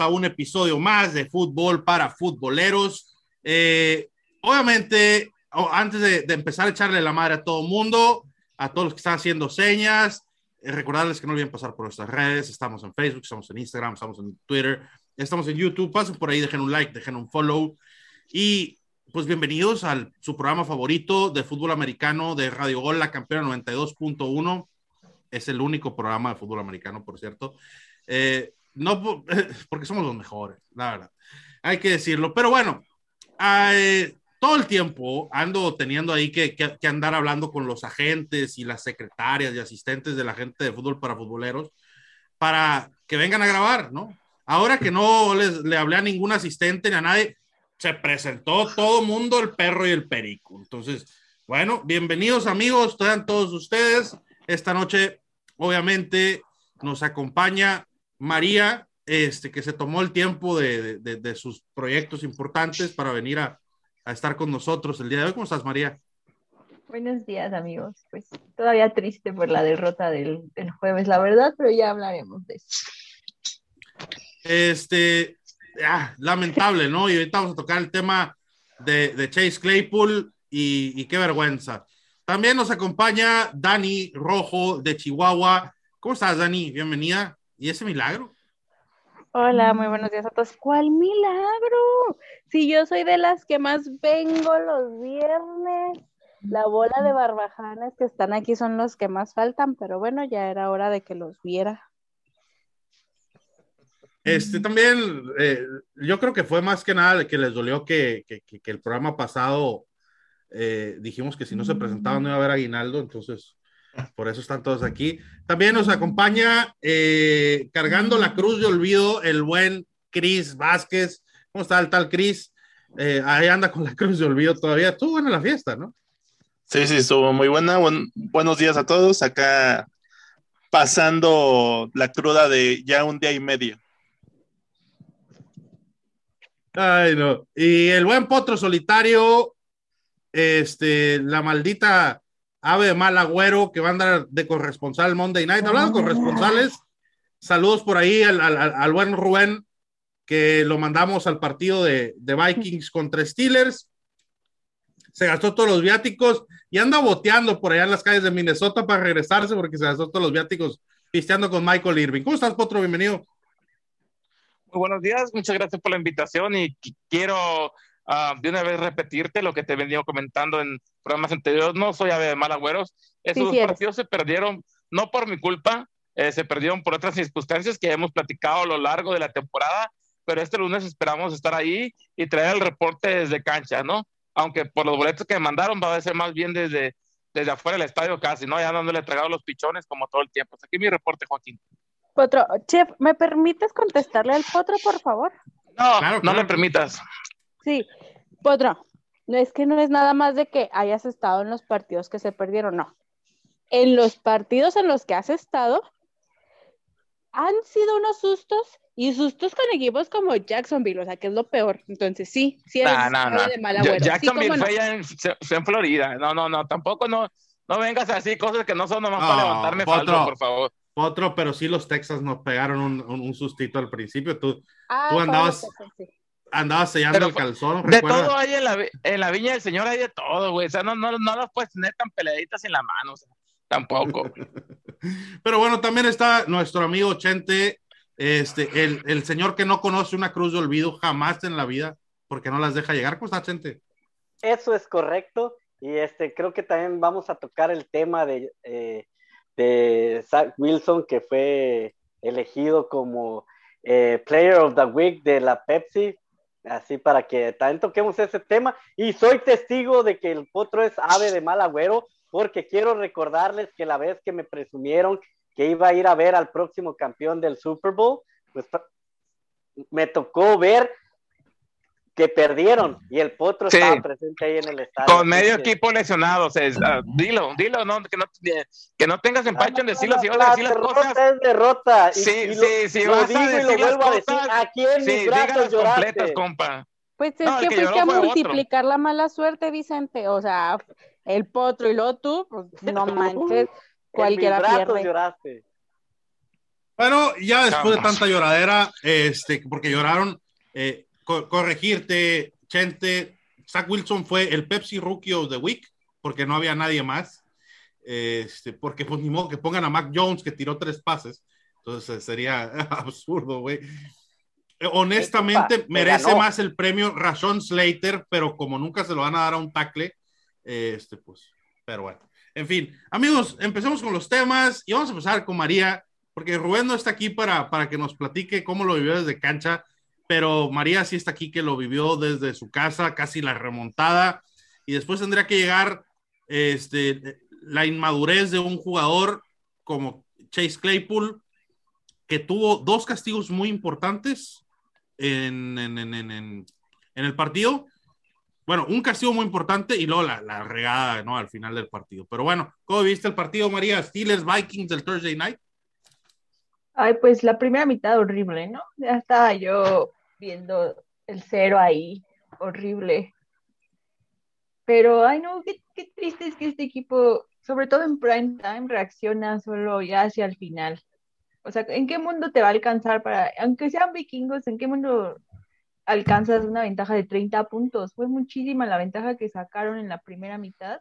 a un episodio más de Fútbol para Futboleros. Eh, obviamente, antes de, empezar a echarle la madre a todo mundo, a todos los que están haciendo señas, eh, recordarles que no olviden pasar por nuestras redes. Estamos en Facebook, estamos en Instagram, estamos en Twitter, estamos en YouTube. Pasen por ahí, dejen un like, dejen un follow. Y pues bienvenidos al su programa favorito de fútbol americano de Radio Gol, la campeona 92.1. Es el único programa de fútbol americano, por cierto. Eh, no porque somos los mejores, la verdad. Hay que decirlo. Pero bueno, todo el tiempo ando teniendo ahí que, que, andar hablando con los agentes y las secretarias y asistentes de la gente de fútbol para futboleros para que vengan a grabar, ¿no? Ahora que no les, le hablé a ningún asistente ni a nadie, se presentó todo mundo, el perro y el perico. Entonces, bueno, bienvenidos amigos, todos ustedes. Esta noche, obviamente, nos acompaña María, este, que se tomó el tiempo de, de, sus proyectos importantes para venir a, a, estar con nosotros el día de hoy. ¿Cómo estás, María? Buenos días, amigos. Pues todavía triste por la derrota del, del jueves, la verdad, pero ya hablaremos de eso. Este, ah, lamentable, ¿no? Y ahorita vamos a tocar el tema de, de Chase Claypool y, y, qué vergüenza. También nos acompaña Dani Rojo de Chihuahua. ¿Cómo estás, Dani? Bienvenida. ¿Y ese milagro? Hola, muy buenos días a todos. ¿Cuál milagro? Si yo soy de las que más vengo los viernes, la bola de barbajanes que están aquí son los que más faltan, pero bueno, ya era hora de que los viera. Este también, eh, yo creo que fue más que nada que les dolió que, que, el programa pasado eh, dijimos que si no se presentaban no iba a haber aguinaldo, entonces por eso están todos aquí. También nos acompaña eh, cargando la cruz de olvido el buen Cris Vázquez. ¿Cómo está el tal Cris? Eh, ahí anda con la cruz de olvido todavía. Estuvo buena la fiesta, ¿no? Sí, sí, estuvo muy buena. buenos días a todos. Acá pasando la cruda de ya un día y medio. Ay, no. Y el buen potro solitario, este, la maldita ave de mal agüero que va a andar de corresponsal Monday Night. Hablando de corresponsales, saludos por ahí al, buen Rubén, que lo mandamos al partido de, Vikings contra Steelers. Se gastó todos los viáticos y anda boteando por allá en las calles de Minnesota para regresarse porque se gastó todos los viáticos pisteando con Michael Irving. ¿Cómo estás, Potro? Bienvenido. Muy buenos días, muchas gracias por la invitación y quiero Ah, de una vez repetirte lo que te venía comentando en programas anteriores. No soy ave de mal agüeros. Esos partidos se perdieron, no por mi culpa, eh, se perdieron por otras circunstancias que hemos platicado a lo largo de la temporada, pero este lunes esperamos estar ahí y traer el reporte desde cancha, ¿no? Aunque por los boletos que me mandaron va a ser más bien desde, desde afuera del estadio casi, ¿no? Ya dándole tragado los pichones como todo el tiempo. Aquí mi reporte, Joaquín. Potro, Chef, ¿me permites contestarle al Potro, por favor? No, no me permitas. Sí, Potro, no es que no es nada más de que hayas estado en los partidos que se perdieron, no. En los partidos en los que has estado, han sido unos sustos y sustos con equipos como Jacksonville, o sea, que es lo peor. Entonces, sí, sí eres de mala Jacksonville fue ya en, en, Florida. No, no, no, tampoco no, no vengas así, cosas que no son nomás para levantarme falso, por favor. Otro, pero sí los Texas nos pegaron un, un, sustito al principio. Tú, ah, tú andabas, andaba sellando el calzón. De todo hay en la, en la, viña del Señor, hay de todo, güey. O sea, no, no, no los puedes tener tan peladitas en la mano, o sea, tampoco. Pero bueno, también está nuestro amigo Chente, este, el, el, señor que no conoce una cruz de olvido jamás en la vida, porque no las deja llegar. ¿Cómo está, Chente? Eso es correcto. Y este, creo que también vamos a tocar el tema de, eh, de Zach Wilson, que fue elegido como eh, Player of the Week de la Pepsi así para que también toquemos ese tema. Y soy testigo de que el potro es ave de mal agüero, porque quiero recordarles que la vez que me presumieron que iba a ir a ver al próximo campeón del Super Bowl, pues me tocó ver que perdieron y el potro estaba presente ahí en el estadio. Con medio equipo lesionado, o sea, ah, dilo, dilo, no, que, no, que no tengas empacho en decirlo, si vas a decir las cosas. es derrota. sí, sí, sí, lo digo y lo vuelvo a decir, aquí en mis brazos lloraste. completas, compa. Pues es que, fuiste a multiplicar la mala suerte, Vicente, o sea, el potro y luego tú, pues no manches, cualquiera en mis brazos lloraste. Bueno, ya después de tanta lloradera, este, porque lloraron, eh, corregirte, Chente, Zach Wilson fue el Pepsi Rookie of the Week, porque no había nadie más. Este, porque pues ni modo que pongan a Mac Jones que tiró tres pases. Entonces sería absurdo, güey. Honestamente, merece más el premio Rashon Slater, pero como nunca se lo van a dar a un tackle, este, pues, pero bueno. En fin, amigos, empecemos con los temas y vamos a empezar con María, porque Rubén no está aquí para, para que nos platique cómo lo vivió desde cancha, pero María sí está aquí que lo vivió desde su casa, casi la remontada, y después tendría que llegar este, la inmadurez de un jugador como Chase Claypool, que tuvo dos castigos muy importantes en, en, en, en el partido. Bueno, un castigo muy importante y luego la, la, regada ¿no? al final del partido. Pero bueno, ¿cómo viste el partido, María? Steelers Vikings del Thursday night. Ay, pues la primera mitad horrible, ¿no? Ya estaba yo viendo el cero ahí, horrible. Pero, ay, no, qué, qué triste es que este equipo, sobre todo en prime time, reacciona solo ya hacia el final. O sea, ¿en qué mundo te va a alcanzar para, aunque sean vikingos, en qué mundo alcanzas una ventaja de 30 puntos? Fue muchísima la ventaja que sacaron en la primera mitad.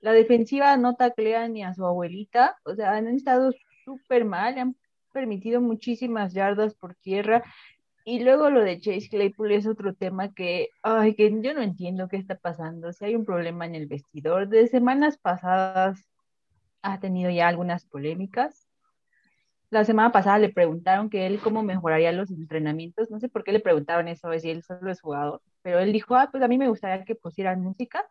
La defensiva no taclea ni a su abuelita, o sea, han estado súper mal, han permitido muchísimas yardas por tierra. Y luego lo de Chase Claypool es otro tema que, ay, que yo no entiendo qué está pasando. Si hay un problema en el vestidor, de semanas pasadas ha tenido ya algunas polémicas. La semana pasada le preguntaron que él cómo mejoraría los entrenamientos. No sé por qué le preguntaron eso, si él solo es jugador. Pero él dijo, ah, pues a mí me gustaría que pusieran música.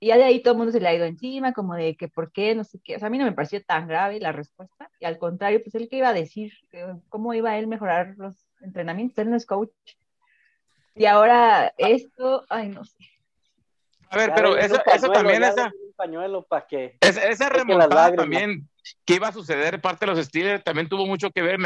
Y ya de ahí todo el mundo se le ha ido encima, como de que por qué, no sé qué. O sea, a mí no me pareció tan grave la respuesta. Y al contrario, pues él que iba a decir, cómo iba a él mejorar los entrenamientos. Él no es coach. Y ahora esto, ay, no sé. A ver, pero eso, eso también, esa, pañuelo para que. Esa, remontada también que iba a suceder parte de los Steelers también tuvo mucho que ver.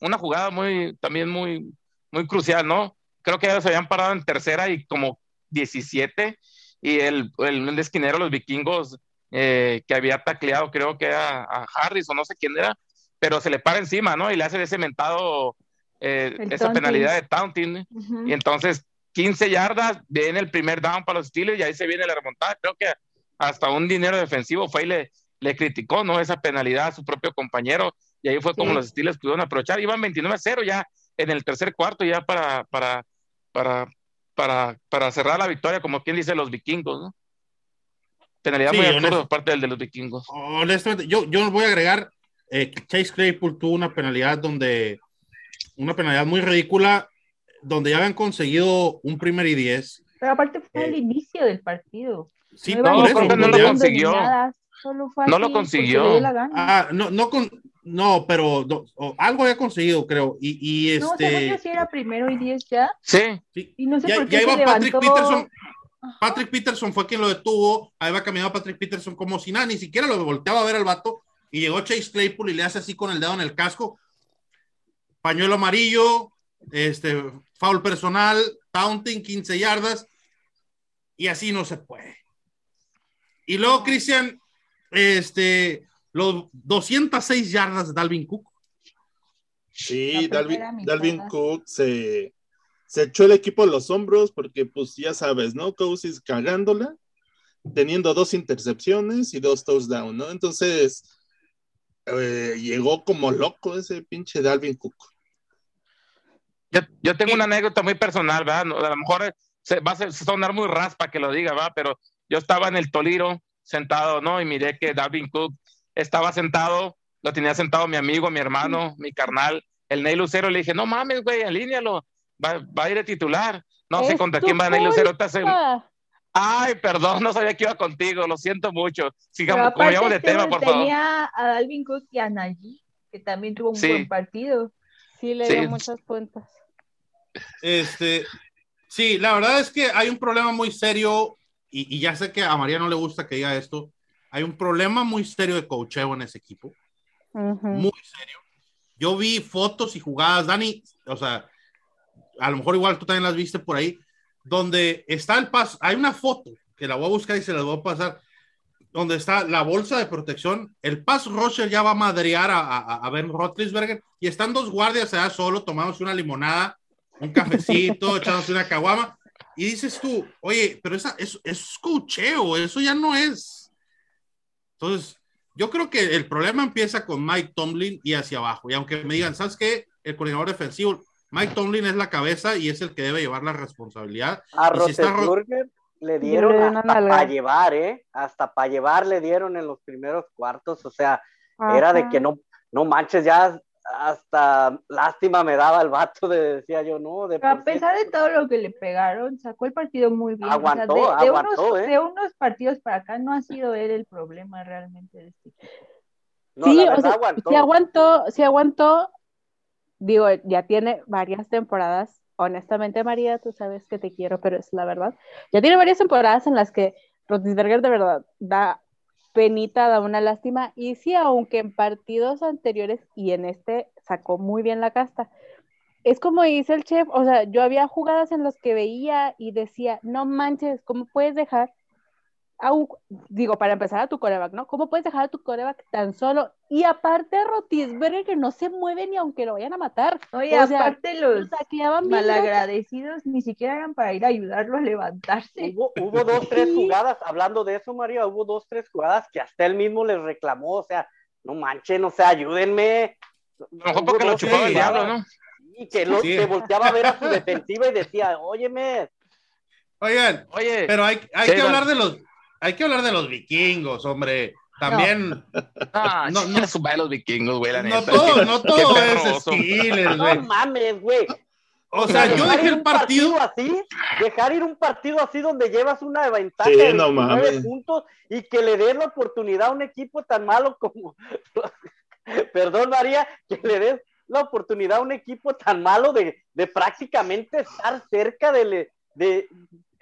Una jugada muy, también muy, muy crucial, ¿no? Creo que ellos se habían parado en tercera y como 17 y el, el, esquinero, los vikingos, eh, que había tacleado, creo que era a Harris o no sé quién era, pero se le para encima, ¿no? Y le hace ese mentado, eh, esa penalidad de taunting. Y entonces 15 yardas, viene el primer down para los Steelers y ahí se viene la remontada. Creo que hasta un dinero defensivo fue y le, le criticó, ¿no? Esa penalidad a su propio compañero y ahí fue como los Steelers pudieron aprovechar. Iban 29 a 0 ya en el tercer cuarto ya para, para, para, para, para cerrar la victoria, como quien dice los vikingos, ¿no? Penalidad muy absurda por parte del de los vikingos. Honestamente, yo, yo voy a agregar, eh, Chase Claypool tuvo una penalidad donde, una penalidad muy ridícula, donde ya habían conseguido un primer y diez. Pero aparte fue el eh, inicio del partido. Sí, no, no, no, lo consiguió. no lo consiguió. Ah, no, no, con, no, pero algo había conseguido, creo. Y, y este. No, según si era primero y diez ya. Sí. sí. Y no sé ya, por qué ya iba Patrick Peterson. Patrick Peterson fue quien lo detuvo. Ahí va caminando Patrick Peterson como si nada, ni siquiera lo volteaba a ver al vato. Y llegó Chase Claypool y le hace así con el dedo en el casco. Pañuelo amarillo, este, foul personal, taunting, 15 yardas. Y así no se puede. Y luego, Cristian, este, los 206 yardas de Dalvin Cook. Sí, Dalvin, Cook se, se, echó el equipo a los hombros porque, pues ya sabes, ¿no? Cousins cagándola, teniendo dos intercepciones y dos touchdowns, ¿no? Entonces, eh, llegó como loco ese pinche Dalvin Cook. Yo, yo tengo una anécdota muy personal, ¿verdad? A lo mejor se, va a sonar muy raspa que lo diga, ¿verdad? Pero yo estaba en el Toliro sentado, ¿no? Y miré que Dalvin Cook estaba sentado, lo tenía sentado mi amigo, mi hermano, mi carnal, el Ney Lucero, le dije, no mames, güey, alíñalo, va, va a ir a titular. No sé contra quién va Ney Lucero. Te hace... Ay, perdón, no sabía que iba contigo, lo siento mucho. Sigamos, como de tema, por favor. Tenía a Dalvin Cook y a Nagy, que también tuvo un buen partido. Sí, le dio muchas cuentas. Este, sí, la verdad es que hay un problema muy serio, y, y ya sé que a María no le gusta que diga esto, hay un problema muy serio de cocheo en ese equipo. Muy serio. Yo vi fotos y jugadas, Dani, o sea, a lo mejor igual tú también las viste por ahí, donde está el paso, hay una foto que la voy a buscar y se la voy a pasar, donde está la bolsa de protección, el pass rusher ya va a madrear a, a, Ben Roethlisberger y están dos guardias allá solo tomándose una limonada, un cafecito, echándose una caguama y dices tú, oye, pero esa, eso, es cocheo, eso ya no es. Entonces, yo creo que el problema empieza con Mike Tomlin y hacia abajo. Y aunque me digan, ¿sabes qué? El coordinador defensivo, Mike Tomlin es la cabeza y es el que debe llevar la responsabilidad. A Roethlisberger le dieron hasta para llevar, ¿eh? Hasta para llevar le dieron en los primeros cuartos. O sea, era de que no, no manches, ya hasta lástima me daba el vato de decía yo, no. De a pesar de todo lo que le pegaron, sacó el partido muy bien. Aguantó, de, aguantó, unos, ¿eh? de unos partidos para acá no ha sido él el problema realmente de este. No, sí, la o sea, aguantó. sí aguantó, sí aguantó, digo, ya tiene varias temporadas. Honestamente, María, tú sabes que te quiero, pero es la verdad. Ya tiene varias temporadas en las que Rotisberger de verdad da penita, da una lástima. Y sí, aunque en partidos anteriores y en este sacó muy bien la casta. Es como dice el chef, o sea, yo había jugadas en las que veía y decía, no manches, ¿cómo puedes dejar un, digo, para empezar a tu coreback, ¿no? ¿Cómo puedes dejar a tu coreback tan solo? Y aparte Rotisberger que no se mueve ni aunque lo vayan a matar. Oye, O sea, aparte los malagradecidos ni siquiera eran para ir a ayudarlo a levantarse. Hubo, hubo dos, tres Sí. jugadas, hablando de eso, María, hubo dos, tres jugadas que hasta él mismo les reclamó, o sea, no manchen, o sea, ayúdenme. A lo mejor porque lo chupaba el diablo, ¿no? Y que, lo, Sí. que volteaba a ver a su defensiva y decía, óyeme, Oigan, Oye, pero hay, hay Sí, que hablar de los, hay que hablar de los vikingos, hombre. También, ah, no, no, no. madre los vikingos, güey, la no neta. todo, no todo es. Steelers, no güey. mames, güey. O sea, yo Dejar dejé ir el un partido. así, dejar ir un partido así donde llevas una ventaja Sí, de no 29 mames. puntos y que le des la oportunidad a un equipo tan malo como, perdón María, que le des la oportunidad a un equipo tan malo de, de prácticamente estar cerca de, de,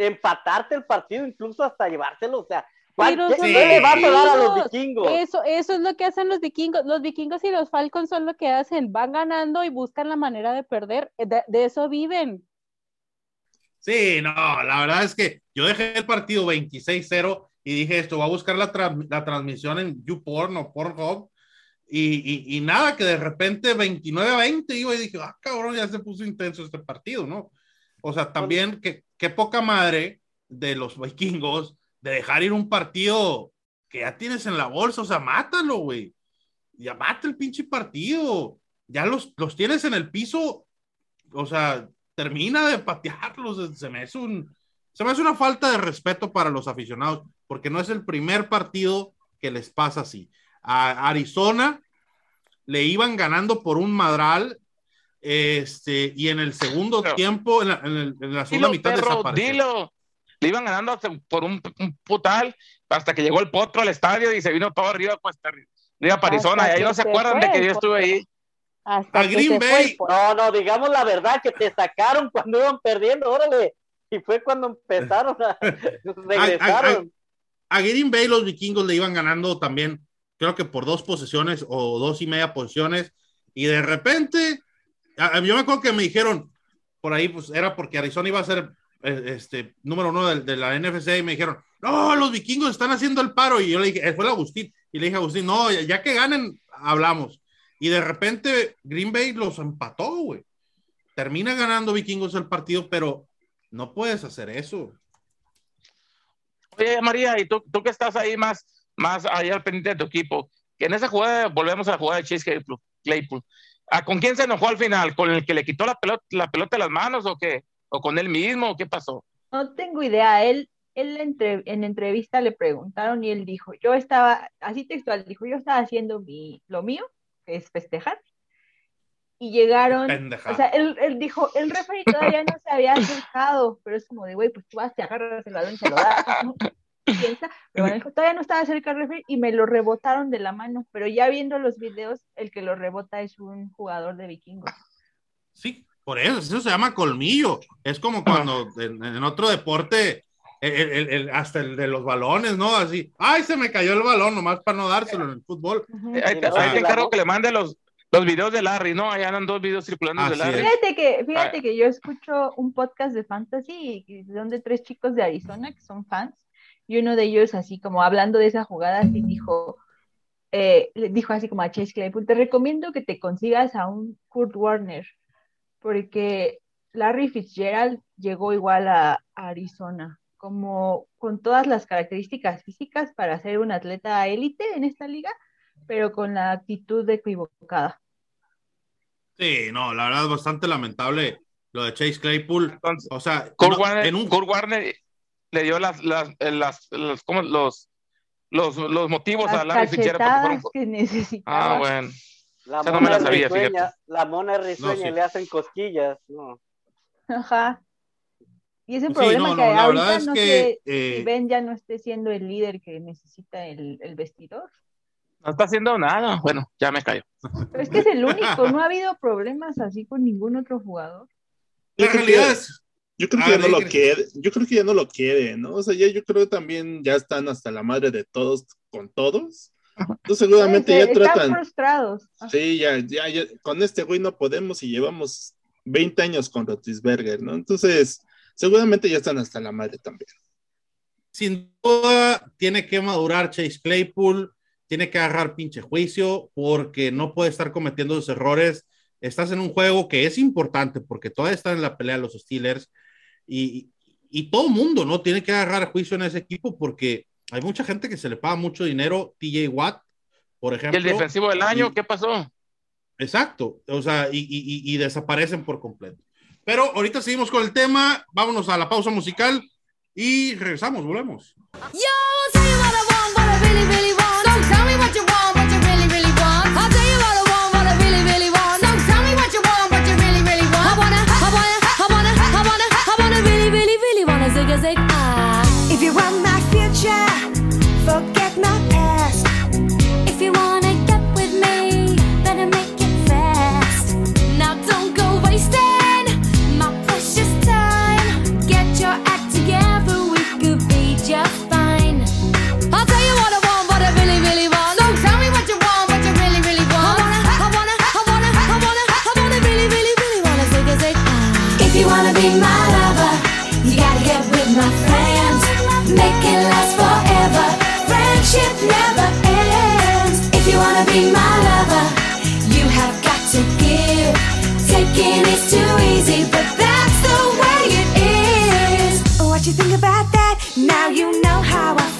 empatarte el partido, incluso hasta llevárselo, o sea, ¿cuál- Pero ¿qué, qué le vas a dar a los vikingos. vikingos? Eso, eso es lo que hacen los vikingos. Los vikingos y los Falcons son lo que hacen. Van ganando y buscan la manera de perder. De, de eso viven. Sí, no, la verdad es que yo dejé el partido 26-0 y dije esto, voy a buscar la, tra- la transmisión en YouPorn o Pornhub y, y, y nada, que de repente 29-20 iba y dije, ah, cabrón, ya se puso intenso este partido, ¿no? O sea, también que qué poca madre de los vikingos de dejar ir un partido que ya tienes en la bolsa, o sea, mátalo, güey. Ya mata el pinche partido. Ya los, los tienes en el piso, o sea, termina de patearlos. Se me hace un, se me hace una falta de respeto para los aficionados, porque no es el primer partido que les pasa así. A Arizona le iban ganando por un madral, este, y en el segundo Pero- tiempo, en la, en el- en la segunda Dilo, mitad perro, desapareció. dilo. Le iban ganando por un, un putal hasta que llegó el potro al estadio y se vino todo arriba, pues, arriba para Arizona. Y ahí no se acuerdan fue de que yo estuve ahí. Hasta A Green fue Bay. potro. No, no, digamos la verdad que te sacaron cuando iban perdiendo, órale. Y fue cuando empezaron a regresaron. a Green Bay los vikingos le iban ganando también, creo que por dos posesiones o dos y media posiciones, y de repente, a- a- yo me acuerdo que me dijeron, por ahí pues era porque Arizona iba a ser eh, este número uno de, de la NFC y me dijeron, no, los vikingos están haciendo el paro, y yo le dije, eh, fue el Agustín, y le dije a Agustín, no, ya, ya que ganen, hablamos, y de repente Green Bay los empató, güey, termina ganando vikingos el partido, pero no puedes hacer eso. Oye, María, y tú, tú que estás ahí más, más allá al pendiente de tu equipo, que en esa jugada, volvemos a la jugada de Chase Claypool, Claypool. ¿A ¿Con quién se enojó al final? ¿Con el que le quitó la pelota, la pelota de las manos o qué? ¿O con él mismo? ¿O qué pasó? No tengo idea. Él, él entre- en entrevista le preguntaron y él dijo, yo estaba, así textual, dijo, yo estaba haciendo mi, lo mío, que es festejar. Y llegaron, Pendejada. o sea, él, él dijo, el referee todavía no se había acercado, pero es como de, güey, pues tú vas, te agarras el balón y se lo das, ¿no? Piensa, pero bueno, dijo, todavía no estaba cerca el referee y me lo rebotaron de la mano, pero ya viendo los videos, el que lo rebota es un jugador de vikingos. Sí, por eso, eso se llama colmillo. Es como cuando en, en otro deporte, el- el- el- hasta el de los balones, ¿no? Así, ay, se me cayó el balón, nomás para no dárselo en el fútbol. Eh, Ahí te, ahí te encargo que le mande los, los videos de Larry, ¿no? Ahí andan dos videos circulando de Larry. es. Fíjate que, fíjate que yo escucho un podcast de fantasy y son de tres chicos de Arizona que son fans y uno de ellos así como hablando de esa jugada, así dijo, eh, le dijo así como a Chase Claypool, te recomiendo que te consigas a un Kurt Warner, porque Larry Fitzgerald llegó igual a, Arizona, como con todas las características físicas para ser un atleta élite en esta liga, pero con la actitud equivocada. Sí, no, la verdad es bastante lamentable lo de Chase Claypool. o sea, Kurt, Warner, en un... Kurt Warner le dio las, las, las, los, los, los, motivos a Larry Fitzgerald que necesitaba. Ah, bueno. La mona, no risueña, la mona risueña le hacen cosquillas, ¿no? Ajá. Y ese problema que ahorita no sé si eh, Ben ya no esté siendo el líder que necesita el, el vestidor. No está haciendo nada. Bueno, ya me callo. Pero es que es el único, no ha habido problemas así con ningún otro jugador. La realidad es, yo creo que ya no lo quiere, yo creo que ya no lo quiere, ¿no? O sea, ya yo creo que también ya están hasta la madre de todos con todos. Entonces seguramente ya tratan. Están frustrados. Sí, ya, ya, ya, con este güey no podemos y llevamos 20 años con Rotisberger, ¿no? Entonces, seguramente ya están hasta la madre también. Sin duda, tiene que madurar Chase Claypool, tiene que agarrar pinche juicio, porque no puede estar cometiendo esos errores. Estás en un juego que es importante, porque todavía están en la pelea los Steelers y, y todo mundo, ¿no? Tiene que agarrar juicio en ese equipo porque hay mucha gente que se le paga mucho dinero, TJ Watt, por ejemplo. ¿Y el defensivo del año qué pasó? Exacto, o sea, y, y, y, desaparecen por completo. Pero ahorita seguimos con el tema, vámonos a la pausa musical y regresamos, volvemos. music. Ah, if you want my future, forget my. wanna be my lover, you have got to give. Taking is too easy, but that's the way it is. What you think about that? Now you know how I feel.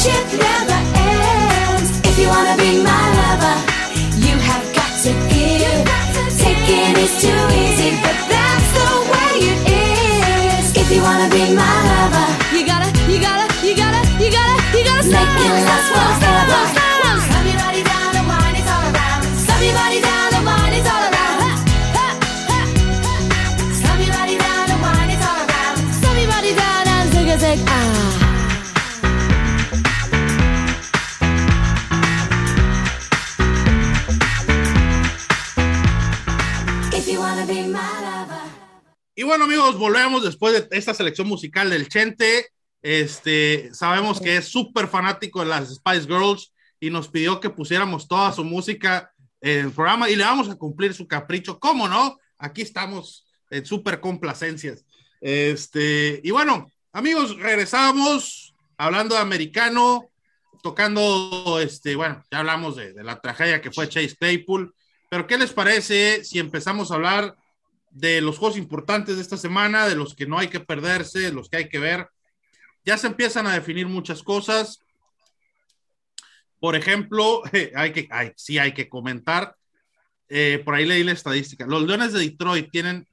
Friendship never ends. If you wanna be my lover, you have got to give. Taking is too volvemos después de esta selección musical del Chente. Este, sabemos que es súper fanático de las Spice Girls y nos pidió que pusiéramos toda su música en el programa y le vamos a cumplir su capricho. ¿Cómo no? Aquí estamos en súper complacencias. Este, y bueno, amigos, regresamos hablando de americano, tocando, este, bueno, ya hablamos de, de la tragedia que fue Chase Claypool, pero ¿qué les parece si empezamos a hablar de los juegos importantes de esta semana, de los que no hay que perderse, de los que hay que ver. Ya se empiezan a definir muchas cosas. Por ejemplo, hay que, sí hay que comentar, eh, por ahí leí la estadística, los Leones de Detroit tienen,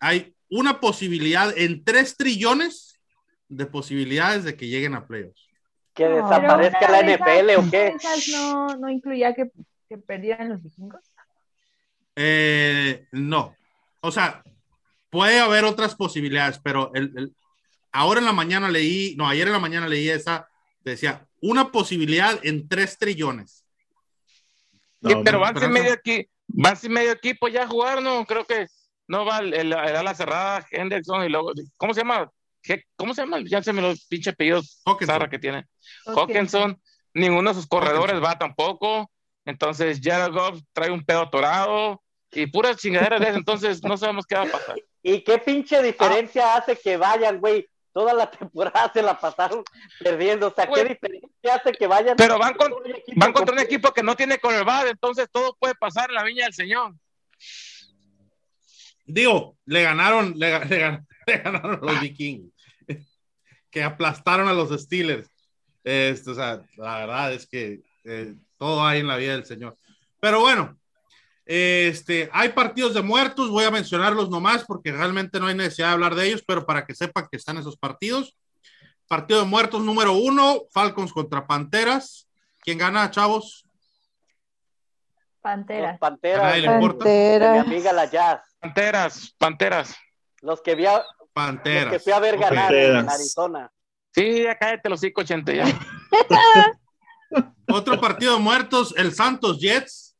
hay una posibilidad en 3 trillones de posibilidades de que lleguen a playoffs. ¿Que desaparezca la NFL o qué? No, no incluía que, que perdieran los vikingos. Eh, no, o sea, puede haber otras posibilidades, pero el, ahora en la mañana leí, no, ayer en la mañana leí esa, decía, una posibilidad en tres trillones. Sí, pero van sin medio aquí, van sin medio equipo ya a jugar, ¿no? Creo que no va el, el, ala cerrada, Henderson y luego, ¿cómo se llama? ¿Cómo se llama? Ya se me los pinche apellidos Sarra que tiene. Hawkinson. Ninguno de sus corredores va tampoco. Entonces, Jared Goff trae un pedo torado y puras chingaderas de entonces no sabemos qué va a pasar. ¿Y qué pinche diferencia hace que vayan, güey? Toda la temporada se la pasaron perdiendo. O sea, ¿qué diferencia hace que vayan? Pero van, con, van contra un equipo que no tiene coreback, entonces todo puede pasar en la viña del Señor. Digo, le ganaron, le, ganaron a los vikingos, que aplastaron a los Steelers. Este, o sea, la verdad es que eh, todo hay en la vida del Señor. Pero bueno, este, hay partidos de muertos, voy a mencionarlos nomás porque realmente no hay necesidad de hablar de ellos, pero para que sepan que están esos partidos. Partido de muertos número uno, Falcons contra Panteras. ¿Quién gana, chavos? Panteras. Panteras. Panteras. Mi amiga la Jazz. Panteras, Panteras. Los que vi a, Panteras. Los que fui a ver ganar en Arizona. Sí, ya cállate los cinco ochenta ya. Otro partido de muertos, el Santos Jets.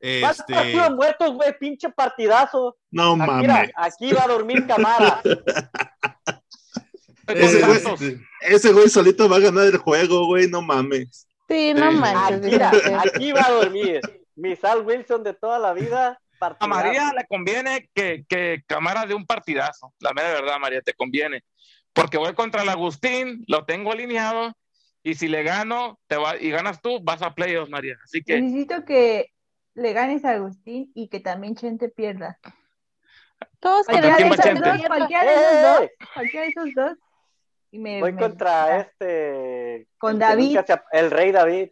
Este... partidos muertos, güey? Pinche partidazo. No aquí, mames. aquí va a dormir Camara. ese, güey, ese güey solito va a ganar el juego, güey, no mames. Sí, no manches. Mira, aquí va a dormir. Mi Sal Wilson de toda la vida. A María le conviene que, que Camara dé un partidazo. La mera verdad, María, te conviene. Porque voy contra el Agustín, lo tengo alineado, y si le gano te va, y ganas tú, vas a playoffs, María. Así que. Necesito que le ganes a Agustín y que también Chente pierda. Todos cualquiera, de esos dos, cualquiera de esos dos, cualquiera de esos dos. Y me, Voy me, contra este. Con el David. El rey David.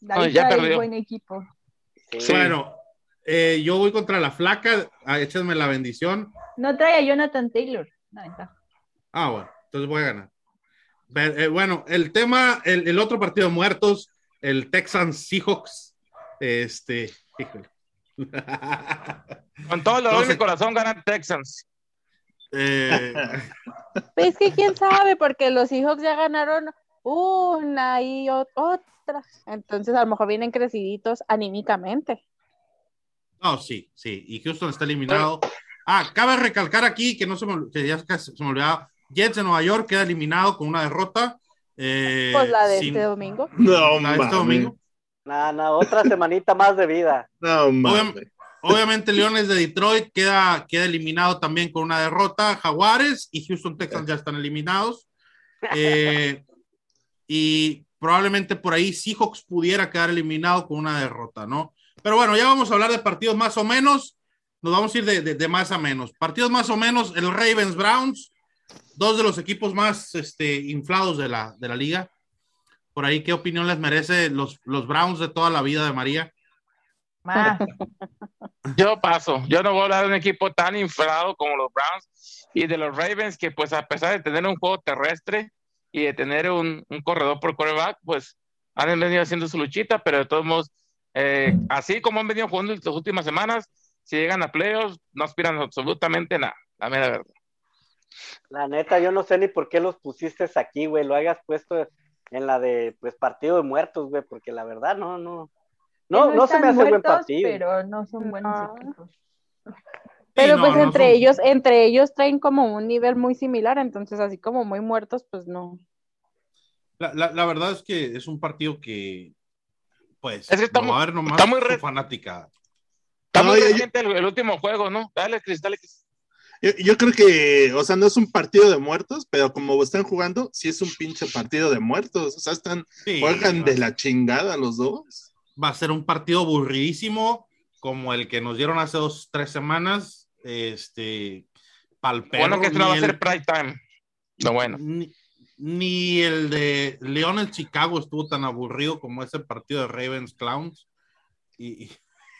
David No, ya perdió. buen equipo. Sí. Bueno, eh, yo voy contra la flaca, ah, échenme la bendición. No trae a Jonathan Taylor. No. Ah, bueno, entonces voy a ganar. Pero, eh, bueno, el tema, el, el otro partido de muertos, el Texans Seahawks. Este, híjole. Con todo el dolor de mi corazón ganan Texans. Eh, Es que quién sabe, porque los Seahawks ya ganaron una y ot- otra. Entonces a lo mejor vienen creciditos anímicamente. no, sí, sí. Y Houston está eliminado. Ah, cabe recalcar aquí que no se me, que ya se me olvidaba. Jets de Nueva York queda eliminado con una derrota. Eh, Pues la de sin- este domingo. No la de este domingo. Nah, nah, otra semanita más de vida. No. Obviamente, obviamente Leones de Detroit queda, queda eliminado también con una derrota. Jaguares y Houston Texans ya están eliminados. Eh, y probablemente por ahí Seahawks pudiera quedar eliminado con una derrota, ¿no? Pero bueno, ya vamos a hablar de partidos más o menos. Nos vamos a ir de, de- de más a menos. Partidos más o menos, el Ravens Browns, dos de los equipos más este, inflados de la, de la liga. Por ahí, ¿qué opinión les merece los, los Browns de toda la vida de María? Más. Yo paso. Yo no voy a hablar de un equipo tan inflado como los Browns y de los Ravens, que pues a pesar de tener un juego terrestre y de tener un, un corredor por quarterback, pues han venido haciendo su luchita, pero de todos modos, eh, así como han venido jugando las últimas semanas, si llegan a playoffs, no aspiran absolutamente nada, la mera verdad. La neta, yo no sé ni por qué los pusiste aquí, güey. Lo hayas puesto en la de, pues, partido de muertos, güey, porque la verdad, no, no. No, no se me hace buen muertos, partido. Pero no son buenos No. equipos. Pero pues no entre son- ellos, entre ellos traen como un nivel muy similar, entonces así como muy muertos, pues no. La, la- la verdad es que es un partido que, pues, Es que está va a ver nomás está muy re- fanática. Está No, muy yo- reciente el, el último juego, ¿no? Dale, Cris, dale, Cris. Yo, yo creo que, o sea, no es un partido de muertos, pero como están jugando, sí es un pinche partido de muertos. O sea, están, Sí, juegan va, de la chingada los dos. va a ser un partido aburridísimo, como el que nos dieron hace dos, tres semanas. Este, Bueno, que esto no va a ser prime time. No, bueno. Ni, el de León en Chicago estuvo tan aburrido como ese partido de Ravens Clowns. Y,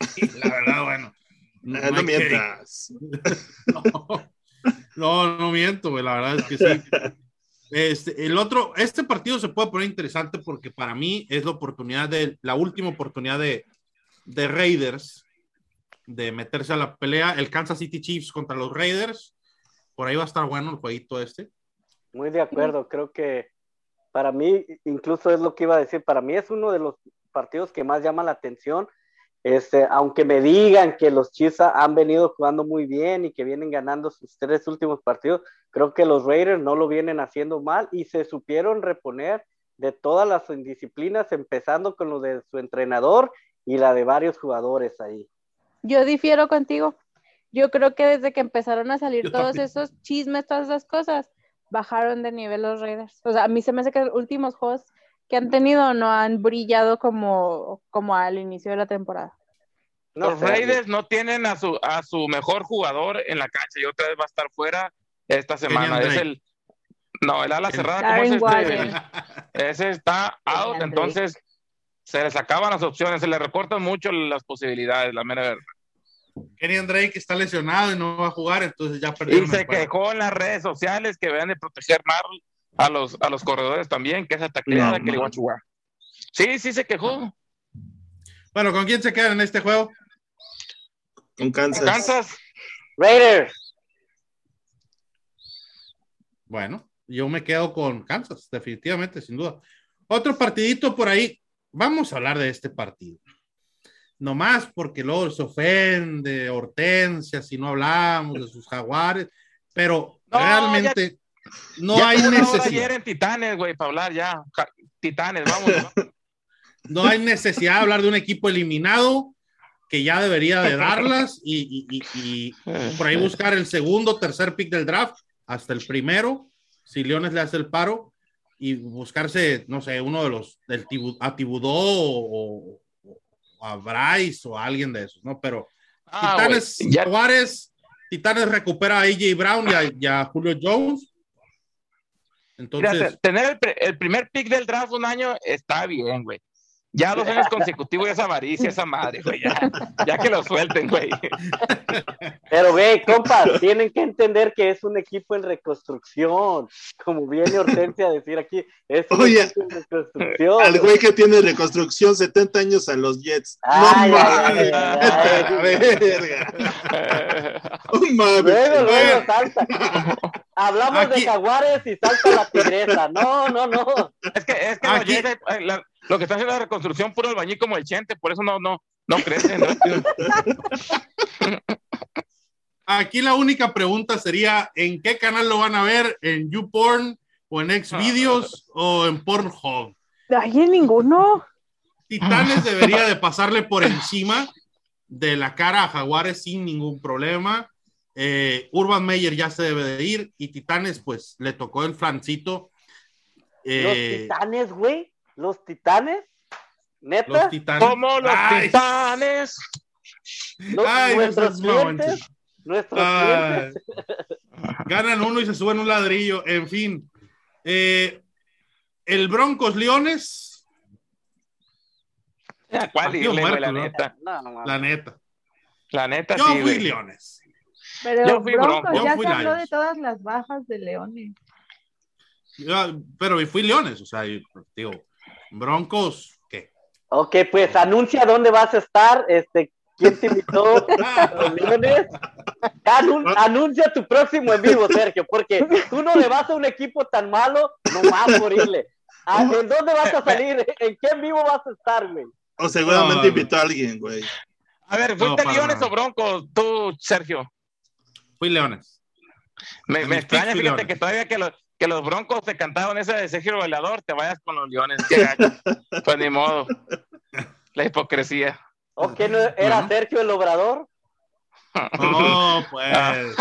la verdad, bueno. No, no mientas. no, no, miento, güey, la verdad es que sí. Este, el otro, este partido se puede poner interesante porque para mí es la oportunidad de, la última oportunidad de, de Raiders de meterse a la pelea. El Kansas City Chiefs contra los Raiders. Por ahí va a estar bueno el jueguito este. Muy de acuerdo, creo que para mí, incluso es lo que iba a decir, para mí es uno de los partidos que más llama la atención. Este, aunque me digan que los Chiefs han venido jugando muy bien y que vienen ganando sus tres últimos partidos, creo que los Raiders no lo vienen haciendo mal y se supieron reponer de todas las indisciplinas, empezando con lo de su entrenador y la de varios jugadores ahí. Yo difiero contigo. Yo creo que desde que empezaron a salir todos esos chismes, todas esas cosas, bajaron de nivel los Raiders. O sea, a mí se me hace que los últimos juegos que han tenido no han brillado como, como al inicio de la temporada. los Raiders no tienen a su, a su mejor jugador en la cancha y otra vez va a estar fuera esta semana. Es el, no, el ala cerrada, como es este? Ese está out, entonces se les acaban las opciones, se le recortan mucho las posibilidades, la mera verdad. Kenny Drake está lesionado y no va a jugar, entonces ya perdió. Y se quejó en las redes sociales que vean de proteger más a los, a los corredores también, que es atacada que le a jugar. Sí, sí se quejó. Bueno, ¿con quién se quedan en este juego? Con Kansas. Kansas. Raiders. Bueno, yo me quedo con Kansas, definitivamente, sin duda. Otro partidito por ahí. Vamos a hablar de este partido no más porque luego se ofende Hortensia si no hablamos de sus jaguares, pero realmente no hay necesidad. Ayer en Titanes, güey, para hablar ya. Titanes, vamos. ¿no? hay necesidad de hablar de un equipo eliminado que ya debería de darlas y, y, y, por ahí buscar el segundo, tercer pick del draft, hasta el primero, si Leones le hace el paro, y buscarse, no sé, uno de los del a Tibudó o, a Bryce o a alguien de esos, ¿no? Pero ah, Titanes, Juárez, Titanes recupera a AJ Brown y a, Julio Jones. Entonces, tener el, el, primer pick del draft un año está bien, güey. Ya dos años consecutivos esa avaricia, esa madre, güey. Ya, ya, que lo suelten, güey. Pero, güey, compa, tienen que entender que es un equipo en reconstrucción. Como viene Hortensia a decir aquí, es un equipo en reconstrucción. Al güey que tiene reconstrucción 70 años a los Jets. Ay, no mames. Luego, luego salta. Hablamos de jaguares y salta la tigresa. No, no, no. Es que, es que los Jets, eh, la, lo que está haciendo la reconstrucción puro albañil como el Chente, por eso no, no, no crece. Aquí la única pregunta sería, ¿en qué canal lo van a ver? ¿En YouPorn o en Xvideos o en Pornhub? Ahí en ninguno. Titanes debería de pasarle por encima de la cara a Jaguares sin ningún problema. Eh, Urban Meyer ya se debe de ir y Titanes pues le tocó el flancito. Eh, Los Titanes, güey. ¿Los titanes? ¿Neta? Los titanes. ¿Cómo los titanes? nuestros clientes. Nuestros clientes. Ganan uno y se suben un ladrillo. En fin. Eh, el Broncos Leones. ¿Cuál la neta? La neta. La neta, Yo fui Leones. Pero Yo fui Broncos, ya se habló de todas las bajas de Leones. pero fui Leones, o sea, digo, Broncos, ¿qué? Ok, pues anuncia dónde vas a estar, este, quién te invitó, anuncia tu próximo en vivo, Sergio, porque tú no le vas a un equipo tan malo nomás por irle. Ah, ¿En dónde vas a salir? ¿En qué en vivo vas a estar, güey? O seguramente invitó a alguien, güey. A ver, ¿fuiste Leones o Broncos tú, Sergio? Fui Leones. Me, me extraña, fíjate que todavía que los, que los Broncos te cantaron ese de Sergio Bailador, te vayas con los Leones. pues ni modo. La hipocresía. ¿O que no era Sergio el Obrador? No, pues.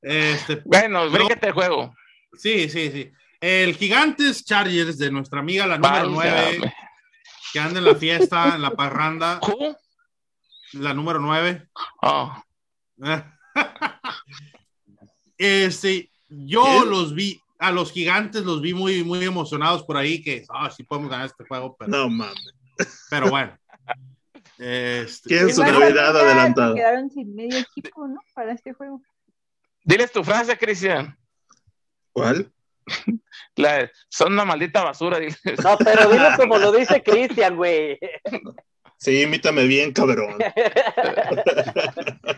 Este, bueno, bríquete el juego. Sí, sí, sí. El Gigantes Chargers de nuestra amiga, la número 9, que anda en la fiesta, en la parranda. La número 9. Oh. Este, yo los vi, a los gigantes los vi muy, muy emocionados por ahí, que, ah, sí podemos ganar este juego, pero, No mames. pero bueno. Este, ¿Quién su Navidad adelantada? Quedaron sin medio equipo, ¿no? Para este juego. Diles tu frase, Cristian. ¿Cuál? La- son una maldita basura. diles. No, pero dilo como lo dice Cristian, güey. Sí, imítame bien, cabrón.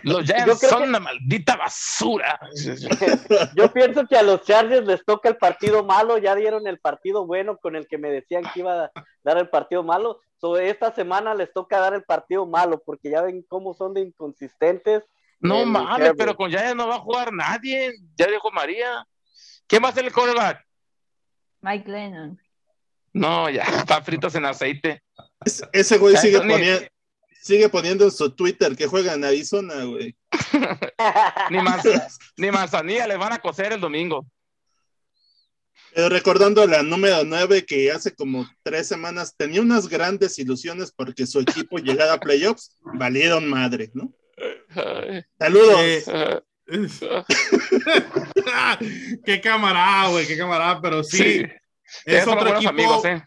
Los Giants son que- una maldita basura. Yo pienso que a los Chargers les toca el partido malo, ya dieron el partido bueno con el que me decían que iba a dar el partido malo. So, esta semana les toca dar el partido malo, porque ya ven cómo son de inconsistentes. No El mames, pero con Giants no va a jugar nadie. Ya dijo María. ¿Quién va a ser el quarterback? Mike Lennon. No, ya, están fritos en aceite. Es- ese güey sigue, poniendo sigue poniendo en su Twitter que juega en Arizona, güey. Ni, manz- ni manzanilla les van a coser el domingo. Pero recordando la número 9 que hace como tres semanas tenía unas grandes ilusiones porque su equipo llegara a playoffs, valieron madre, ¿no? Saludos. Eh, qué camarada, güey, qué camarada, pero sí, sí. Es otro equipo, amigos, ¿eh?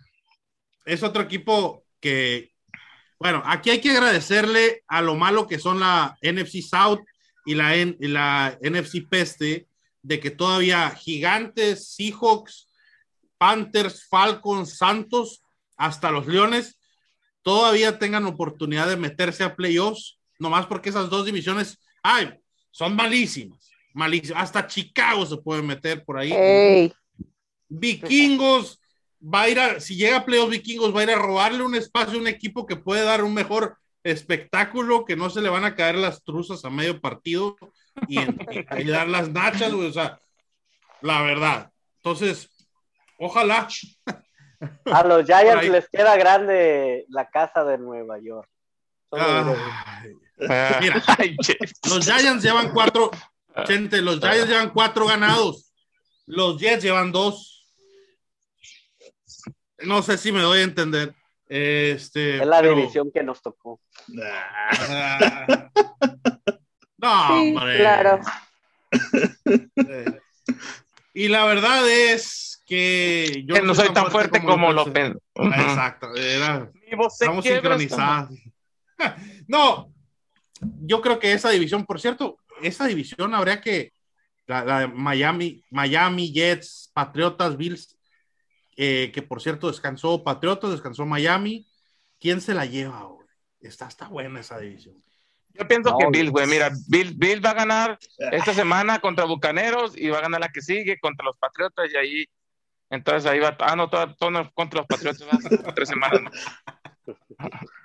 es otro equipo que, bueno, aquí hay que agradecerle a lo malo que son la NFC South y la, y la NFC Peste, de que todavía Gigantes, Seahawks, Panthers, Falcons, Santos, hasta los Leones, todavía tengan oportunidad de meterse a playoffs, nomás porque esas dos divisiones, ay, son malísimas, malísimas. Hasta Chicago se puede meter por ahí. Ey, Vikingos va a ir a, si llega a playoffs Vikingos, va a ir a robarle un espacio a un equipo que puede dar un mejor espectáculo, que no se le van a caer las truzas a medio partido y, y dar las nachas, güey, o sea, la verdad. Entonces, ojalá. A los Giants les queda grande la casa de Nueva York. Ay, Ah, Mira. los Giants llevan cuatro, gente, los Giants llevan cuatro ganados. Los Jets llevan dos. No sé si me doy a entender. Este, es la pero- división que nos tocó. Ah, Ah. No, sí, hombre. claro. Eh, Y la verdad es que yo Que no soy tan fuerte como lo pensé. pen. Ujú. Exacto, era- Mi voz se estamos sincronizados. No, yo creo que esa división, por cierto, esa división habría que la, la de Miami, Miami, Jets, Patriotas, Bills, eh, que por cierto descansó Patriotas, descansó Miami. ¿Quién se la lleva ahora? Está, está buena esa división. Yo pienso No, que Bill, güey, mira, Bill, Bill va a ganar esta semana contra Bucaneros y va a ganar la que sigue contra los Patriotas y ahí, entonces ahí va, ah, no, todo, todo contra los Patriotas va tres semanas. ¿no?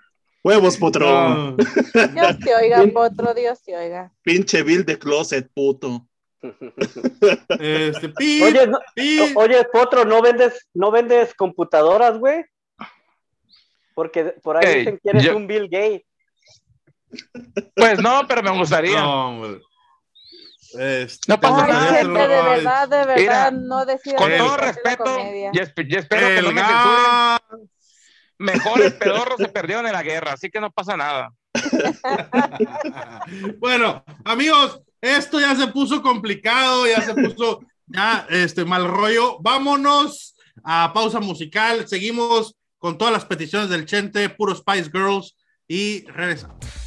Huevos, potro. No, Dios te oiga, potro, Dios te oiga. Pinche Bill de closet, puto. este, pi, Oye, no- pi. o- oye, Potro, ¿no vendes, no vendes computadoras, güey? Porque por ahí Ok, dicen que eres yo- un Bill Gates. Pues no, pero me gustaría. No, hombre. Este, No pasa nada. gente, de verdad, de verdad, Mira, no decidan Con todo respeto, y, esp- y espero que no me censuren, mejores pedorros se perdieron en la guerra, así que no pasa nada. bueno, amigos, esto ya se puso complicado, ya se puso ya este mal rollo. Vámonos a pausa musical. Seguimos con todas las peticiones del Chente, puro Spice Girls y regresamos.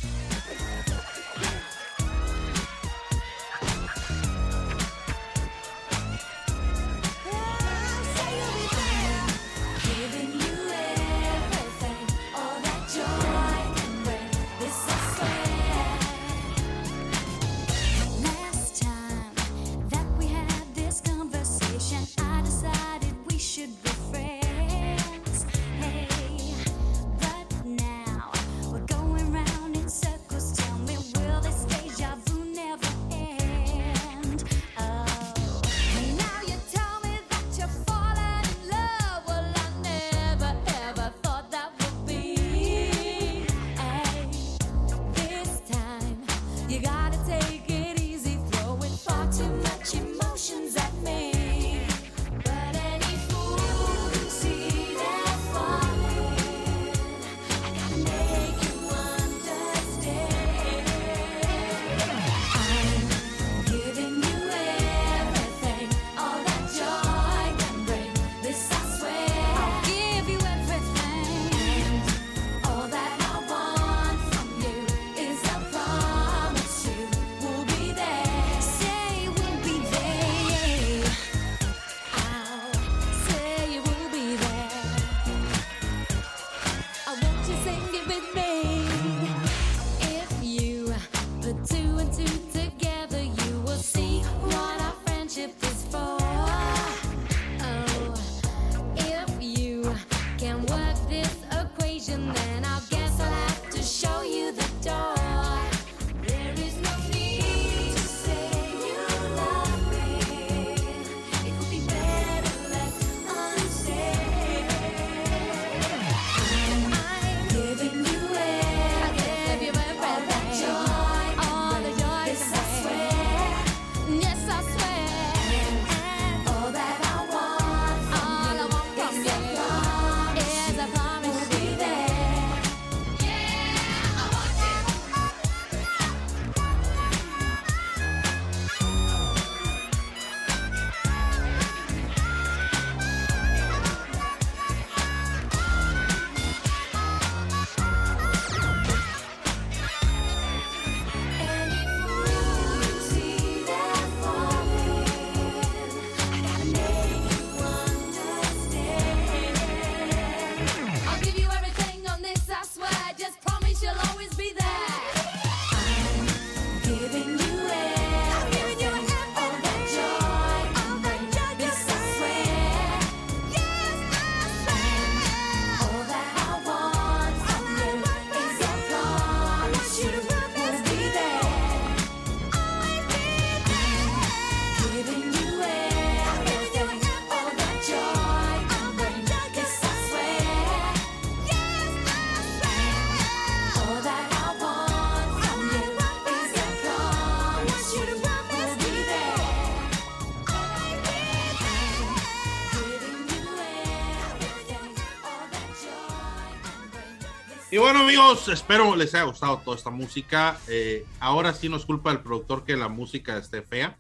Y bueno, amigos, espero les haya gustado toda esta música. Eh, ahora sí nos culpa el productor que la música esté fea.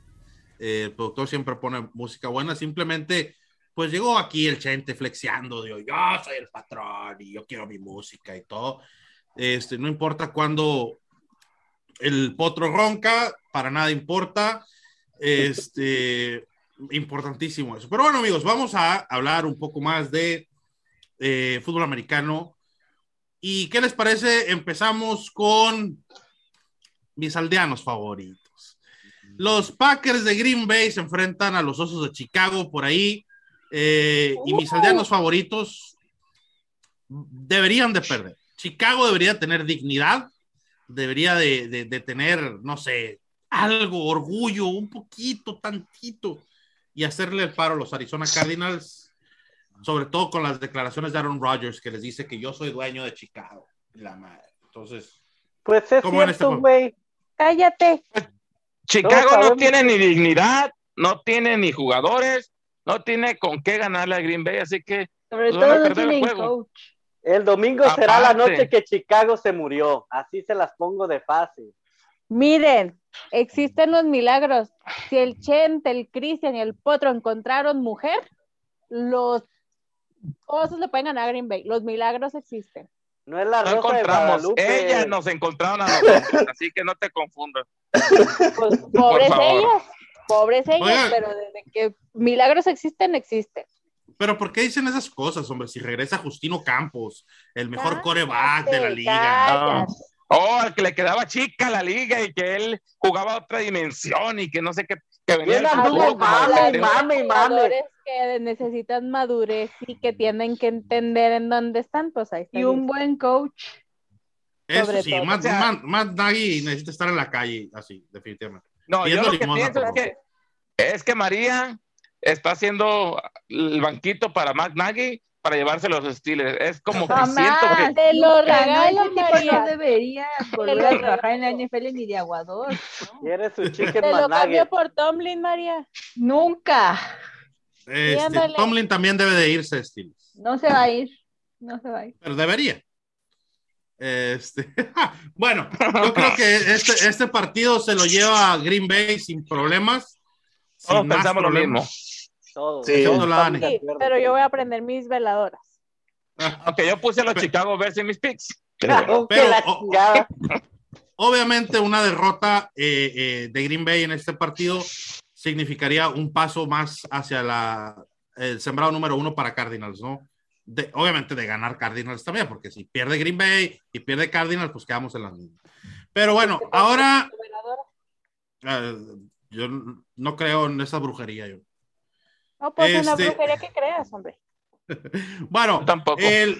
Eh, el productor siempre pone música buena. Simplemente, pues llegó aquí el chente flexiando. Digo, yo soy el patrón y yo quiero mi música y todo. Este, no importa cuando el potro ronca, para nada importa. Este, importantísimo eso. Pero bueno, amigos, vamos a hablar un poco más de eh, fútbol americano. ¿Y qué les parece? Empezamos con mis aldeanos favoritos. Los Packers de Green Bay se enfrentan a los Osos de Chicago por ahí. eh, y mis aldeanos favoritos deberían de perder. Chicago debería tener dignidad, debería de, de- de tener, no sé, algo, orgullo, un poquito, tantito, y hacerle el paro a los Arizona Cardinals, sobre todo con las declaraciones de Aaron Rodgers, que les dice que yo soy dueño de Chicago. La madre. Entonces, Pues es ¿Cómo en este cierto, güey. Cállate. Chicago no tiene ni dignidad, no tiene ni jugadores, no tiene con qué ganarle a Green Bay, así que Sobre Pues todo no el tienen juego. coach. El domingo será la noche que Chicago se murió. Así se las pongo de fácil. Miren, existen los milagros. Si el Chente, el Cristian y el Potro encontraron mujer, los osos le pueden ganar a Green Bay. Los milagros existen. No es la no rosa encontramos. Ellas nos encontraron a nosotros, así que no te confundas. Pues, pobres ellas, pobres ellas, Oigan. pero desde que milagros existen, existen. pero ¿por qué dicen esas cosas, hombre? Si regresa Justino Campos, el mejor Cállate, coreback de la liga. cállate. Oh, al que le quedaba chica la liga y que él jugaba a otra dimensión y que no sé qué, que venía del como mame, mame, mame. que necesitan madurez y que tienen que entender en dónde están, pues ahí está. Y un buen coach. Eso Sobre sí, todo. Matt, O sea- Matt- Matt Nagy necesita estar en la calle, así, definitivamente. No, yo lo que pienso es que, es que María está haciendo el banquito para Matt Nagy para llevarse los Steelers. Es como que Jamás. siento que Te lo No, regalo, tipo no debería volver a trabajar en la. NFL ni de aguador. ¿no? Quiere su chicken Te lo McNugget. por Tomlin, María. Nunca. Este. Tomlin también debe de irse, Steelers. No se va a ir. No se va a ir. pero debería. Este, bueno, yo creo que este, este partido se lo lleva a Green Bay sin problemas. todos sin pensamos lo mismo. Todos. Sí. Todos la Sí, pero yo voy a prender mis veladoras. Aunque yo puse a los Chicago Bears en mis picks. Oh, que Pero- la chingada. Obviamente una derrota eh, eh, de Green Bay en este partido significaría un paso más hacia la, el sembrado número uno para Cardinals, ¿no? De- obviamente de ganar Cardinals también, porque si pierde Green Bay y pierde Cardinals, pues quedamos en la misma. Pero bueno, ahora eh, yo no creo en esa brujería yo. No, pues en la Este- brujería que creas, hombre. Bueno, tampoco. el,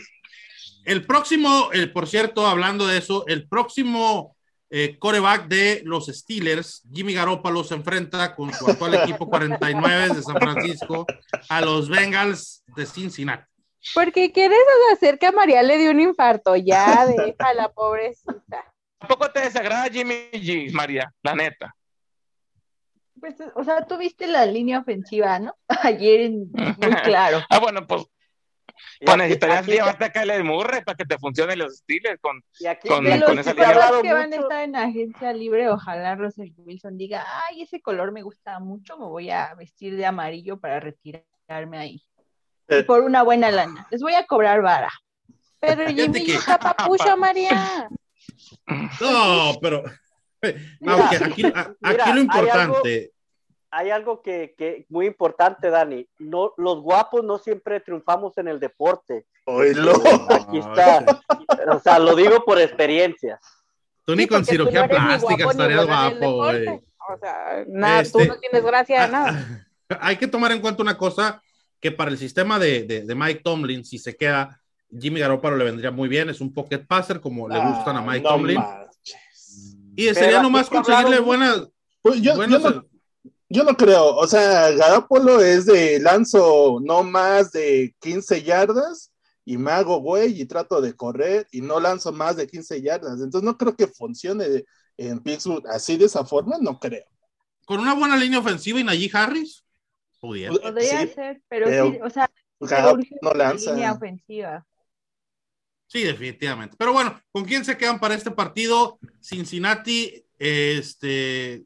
el próximo, el, por cierto, hablando de eso, el próximo eh, coreback de los Steelers, Jimmy Garoppolo, se enfrenta con su actual equipo 49 de San Francisco a los Bengals de Cincinnati. Porque quieres hacer que a María le dio un infarto. Ya, deja la pobrecita. Tampoco te desagrada Jimmy G, María, la neta. Pues, o sea, tú viste la línea ofensiva, ¿no? Ayer en- muy claro. Ah, bueno, pues, Y pues aquí- necesitarías llevarte a Kyle Murray para que te funcionen los Steelers con Y aquí con- De los con esa línea. jugadores que van a estar en agencia libre, ojalá Russell Wilson diga, ay, ese color me gusta mucho, me voy a vestir de amarillo para retirarme ahí. Eh. Y por una buena lana. Les voy a cobrar vara. Pero Jimmy que- está papucho, María. No, pero Mira, aunque aquí, a- mira, aquí lo hay importante, Hay algo que, que muy importante, Dani. No, los guapos no siempre triunfamos en el deporte. Oílo. Aquí está. O sea, lo digo por experiencia. tú ni Sí, con cirugía no plástica guapo estarías guapo, güey. O sea, nada, Este- tú no tienes gracia de nada. Ah, Hay que tomar en cuenta una cosa, que para el sistema de, de- de Mike Tomlin, si se queda, Jimmy Garoppolo le vendría muy bien, es un pocket passer como le gustan a Mike Ah, no Tomlin. manches. Y sería nomás conseguirle mucho. buenas... Pues yo, buenos- yo no, yo no creo. O sea, Garapolo es de lanzo no más de 15 yardas y me hago güey y trato de correr y no lanzo más de 15 yardas. Entonces no creo que funcione en Pittsburgh así de esa forma, no creo. Con una buena línea ofensiva y Najee Harris, pudiera. Podría Sí, ser, pero, pero sí, o sea, no lanza. línea ofensiva. Sí, definitivamente. Pero bueno, ¿con quién se quedan para este partido? Cincinnati, este,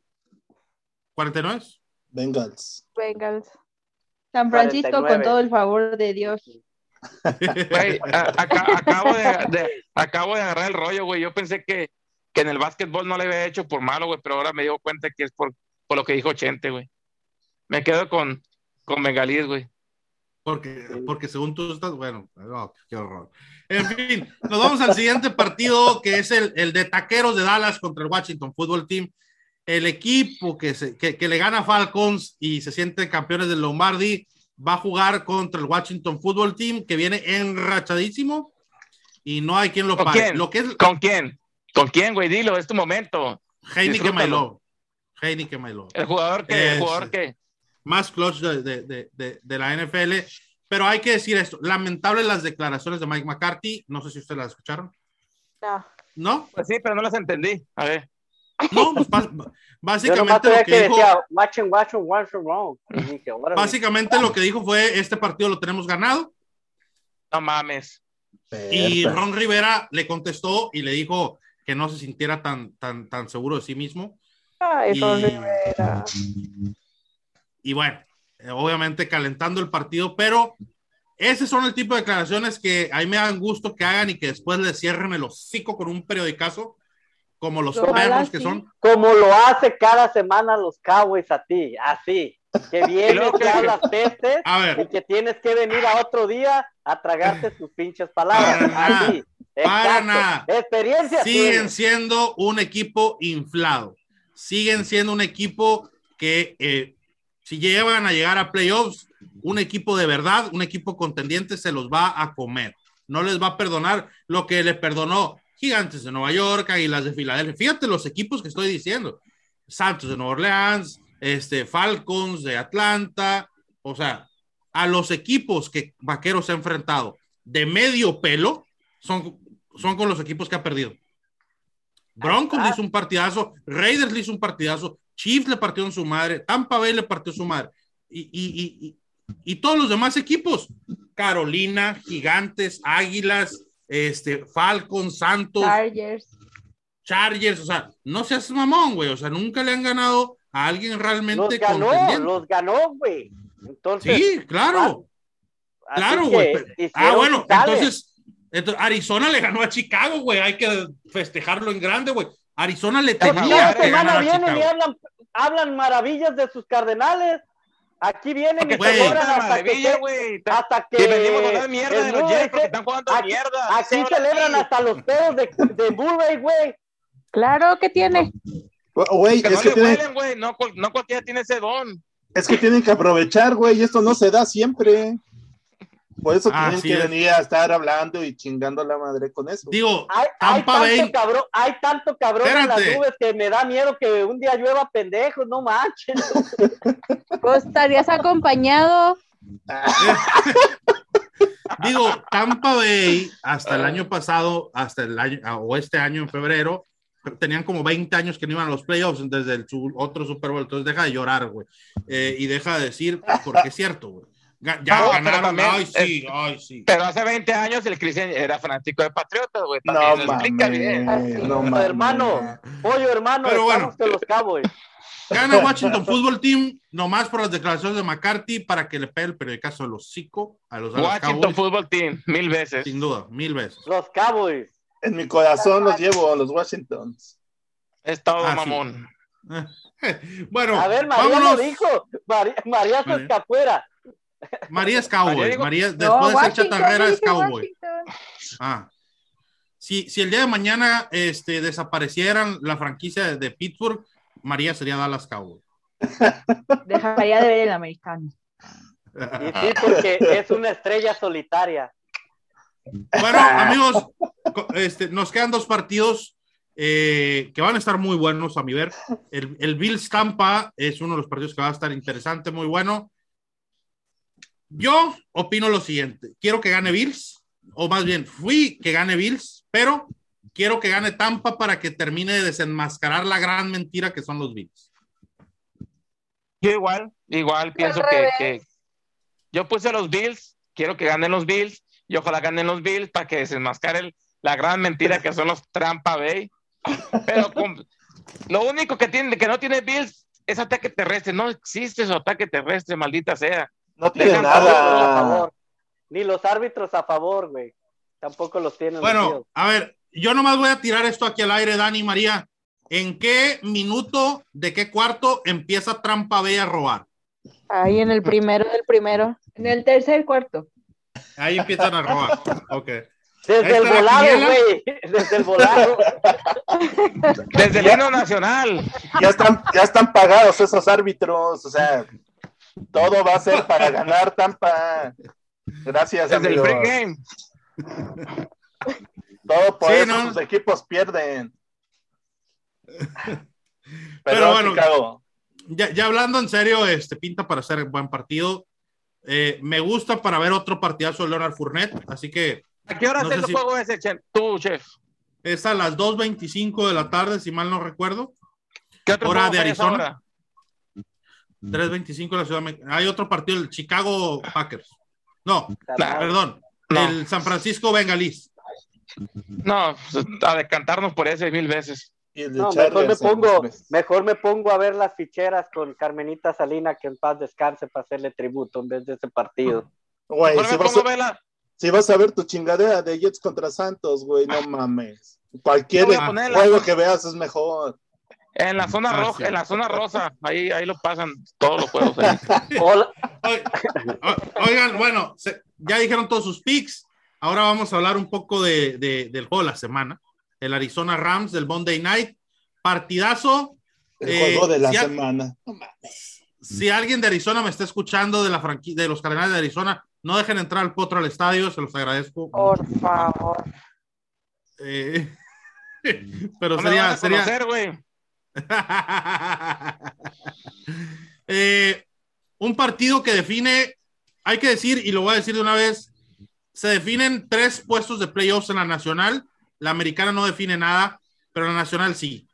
49. Bengals. Bengals. San Francisco 49. con todo el favor de Dios. Güey, acabo, de, de- acabo de agarrar el rollo, güey. Yo pensé que, que en el básquetbol no le había hecho por malo, güey, pero ahora me dio cuenta que es por, por lo que dijo Chente, güey. Me quedo con, con Bengalíes, güey. Porque, porque según tú estás, bueno, no, qué horror. En fin, nos vamos al siguiente partido, que es el, el de Taqueros de Dallas contra el Washington Football Team. El equipo que, se, que, que le gana a Falcons y se sienten campeones del Lombardi va a jugar contra el Washington Football Team, que viene enrachadísimo y no hay quien lo ¿Con pare. quién? Lo que es ¿Con quién? ¿Con quién, güey? Dilo, es tu momento. Heineken. Milo. Heineken Milo. El jugador que, el jugador que. Más clutch de, de, de, de, de la NFL. Pero hay que decir esto, lamentable las declaraciones de Mike McCarthy, no sé si ustedes las escucharon, No. ¿no? Pues sí, pero no las entendí. A ver. No, pues, básicamente lo que que dijo, básicamente lo que dijo fue, este partido lo tenemos ganado, No mames. y. Ron Rivera le contestó y le dijo que no se sintiera tan, tan, tan seguro de sí mismo. Ay, Y- Ron Rivera. Y bueno, obviamente calentando el partido, pero ese son el tipo de declaraciones que a mí me dan gusto que hagan y que después le cierren el hocico con un periodicazo, como los Ojalá perros que sí. son. Como lo hace cada semana los Cowboys a ti, así. Que vienes, que hablas pestes A y que tienes que venir a otro día a tragarte tus pinches palabras. Para nada, Así. para Exacto. nada. Experiencia siguen siendo un equipo inflado. Siguen siendo un equipo que eh, si llegan a llegar a playoffs, un equipo de verdad, un equipo contendiente se los va a comer. No les va a perdonar lo que le perdonó Gigantes de Nueva York, Águilas de Filadelfia. Fíjate los equipos que estoy diciendo. Santos de Nueva Orleans, este, Falcons de Atlanta. O sea, a los equipos que Vaqueros ha enfrentado de medio pelo son, son con los equipos que ha perdido. Broncos le hizo un partidazo, Raiders le hizo un partidazo, Chiefs le partió en su madre, Tampa Bay le partió su madre. Y, y- y- y- y todos los demás equipos, Carolina, Gigantes, Águilas, este, Falcons, Santos, Chargers. Chargers, o sea, no seas mamón, güey, o sea, nunca le han ganado a alguien Los realmente ganó, contendiente. los ganó, güey. Entonces, Sí, claro, así claro, güey. Ah, bueno, entonces, entonces, Arizona le ganó a Chicago, güey, hay que festejarlo en grande, güey. Arizona le tenía cada que ganar semana a vienen y hablan, hablan maravillas de sus cardenales. Aquí vienen y Güey. celebran hasta que, se- güey. hasta que venimos a hablar mierda el de los Jets porque se- están jugando aquí, mierda. aquí Se celebran hasta los pedos de, de Murray, güey. Claro que tiene. Güey, Que es no que, tienen, huelen, güey. No, no cualquiera tiene ese don. es que tienen que aprovechar, güey, y esto no se da siempre. Por eso tienen Así que es. venir a estar hablando y chingando a la madre con eso. Digo, Hay, hay tanto Bay, cabrón, hay tanto cabrón en las nubes que me da miedo que un día llueva pendejos, no manches. Pues estarías acompañado. digo, Tampa Bay hasta el año pasado, hasta el año, o este año en febrero, tenían como 20 años que no iban a los playoffs desde el otro Super Bowl, entonces deja de llorar, güey, Eh, y deja de decir, porque es cierto, güey. Ya No, pero ganaron, también, ay sí, ay sí. Pero hace 20 años el Cristian era fanático de Patriotas, güey. No explica bien. no hermano, pollo hermano, Pero bueno. que los Cowboys. Gana Washington Football Team, nomás por las declaraciones de McCarthy, para que le pegue el periodicazo de los hocico a los Dallas Washington Cowboys. Football Team, mil veces. Sin duda, mil veces. Los Cowboys. En mi corazón los llevo a los Washingtons. Es todo, Ah, sí. mamón. Bueno, A ver, María vámonos. lo dijo. María, María se escapuera. María es cowboy. María digo- María, No, después de ser chatarrera, es cowboy. Ah. Si, si el día de mañana este, desaparecieran la franquicia de, de Pittsburgh, María sería Dallas Cowboy. Dejaría de ver el americano. Y sí, porque es una estrella solitaria. Bueno, amigos, este, nos quedan dos partidos eh, que van a estar muy buenos a mi ver. El, el Bills Tampa es uno de los partidos que va a estar interesante, muy bueno. Yo opino lo siguiente: quiero que gane Bills, o más bien fui que gane Bills, pero quiero que gane Tampa para que termine de desenmascarar la gran mentira que son los Bills. Yo igual, igual pienso que, yo puse a los Bills, quiero que ganen los Bills y ojalá ganen los Bills para que desenmascare la gran mentira que son los Trampa Bay. Pero lo único que tiene, que no tiene Bills es ataque terrestre. No existe su ataque terrestre, maldita sea. No tiene nada. Ni los árbitros a favor, güey. Tampoco los tienen. Bueno, a ver, yo nomás voy a tirar esto aquí al aire, Dani María. ¿En qué minuto, de qué cuarto empieza Trampa B a robar? Ahí en el primero del primero. En el tercer cuarto. Ahí empiezan a robar. Ok. Desde el volado, güey. Desde el volado. Desde el himno nacional. Ya están, ya están pagados esos árbitros. O sea, todo va a ser para ganar Tampa. Gracias, Desde amigos. el pregame. Todo por Sí, eso ¿no? sus equipos pierden. Pero Pero bueno. Chicago. Ya, ya hablando en serio, este pinta para ser buen partido. Eh, me gusta para ver otro partidazo de Leonard Fournette, así que ¿A qué hora No es el si- juego ese, chef? tú, chef? es a las 2.25 de la tarde, si mal no recuerdo. ¿Qué otro Hora juego de Arizona. Hora? 3.25 de la Ciudad México. Hay otro partido, el Chicago Packers. No, perdón, No. el San Francisco Bengalis. No, pues, a decantarnos por ese mil veces. Y el de No, mejor me pongo, mejor me pongo a ver las ficheras con Carmenita Salina, que en paz descanse para hacerle tributo en vez de ese partido. Güey, si me vas, pongo a a, verla. si vas a ver tu chingadera de Jets contra Santos, güey, no mames. Cualquier juego que veas es mejor. En la zona Ah, roja, en la zona rosa, ahí, ahí lo pasan todos los juegos. ahí. Hola, Oigan, bueno, se- ya dijeron todos sus picks. Ahora vamos a hablar un poco de, de- del juego de la semana. El Arizona Rams del Monday Night. Partidazo. El Eh, juego de la si a- semana. Si alguien de Arizona me está escuchando de la franquicia de los Cardenales de Arizona, no dejen entrar al potro al estadio, se los agradezco. Por favor. Eh, pero No me van sería, a sería, conocer, güey. Eh, un partido que define, hay que decir, y lo voy a decir de una vez, se definen tres puestos de playoffs en la nacional. La americana no define nada, pero la nacional sí.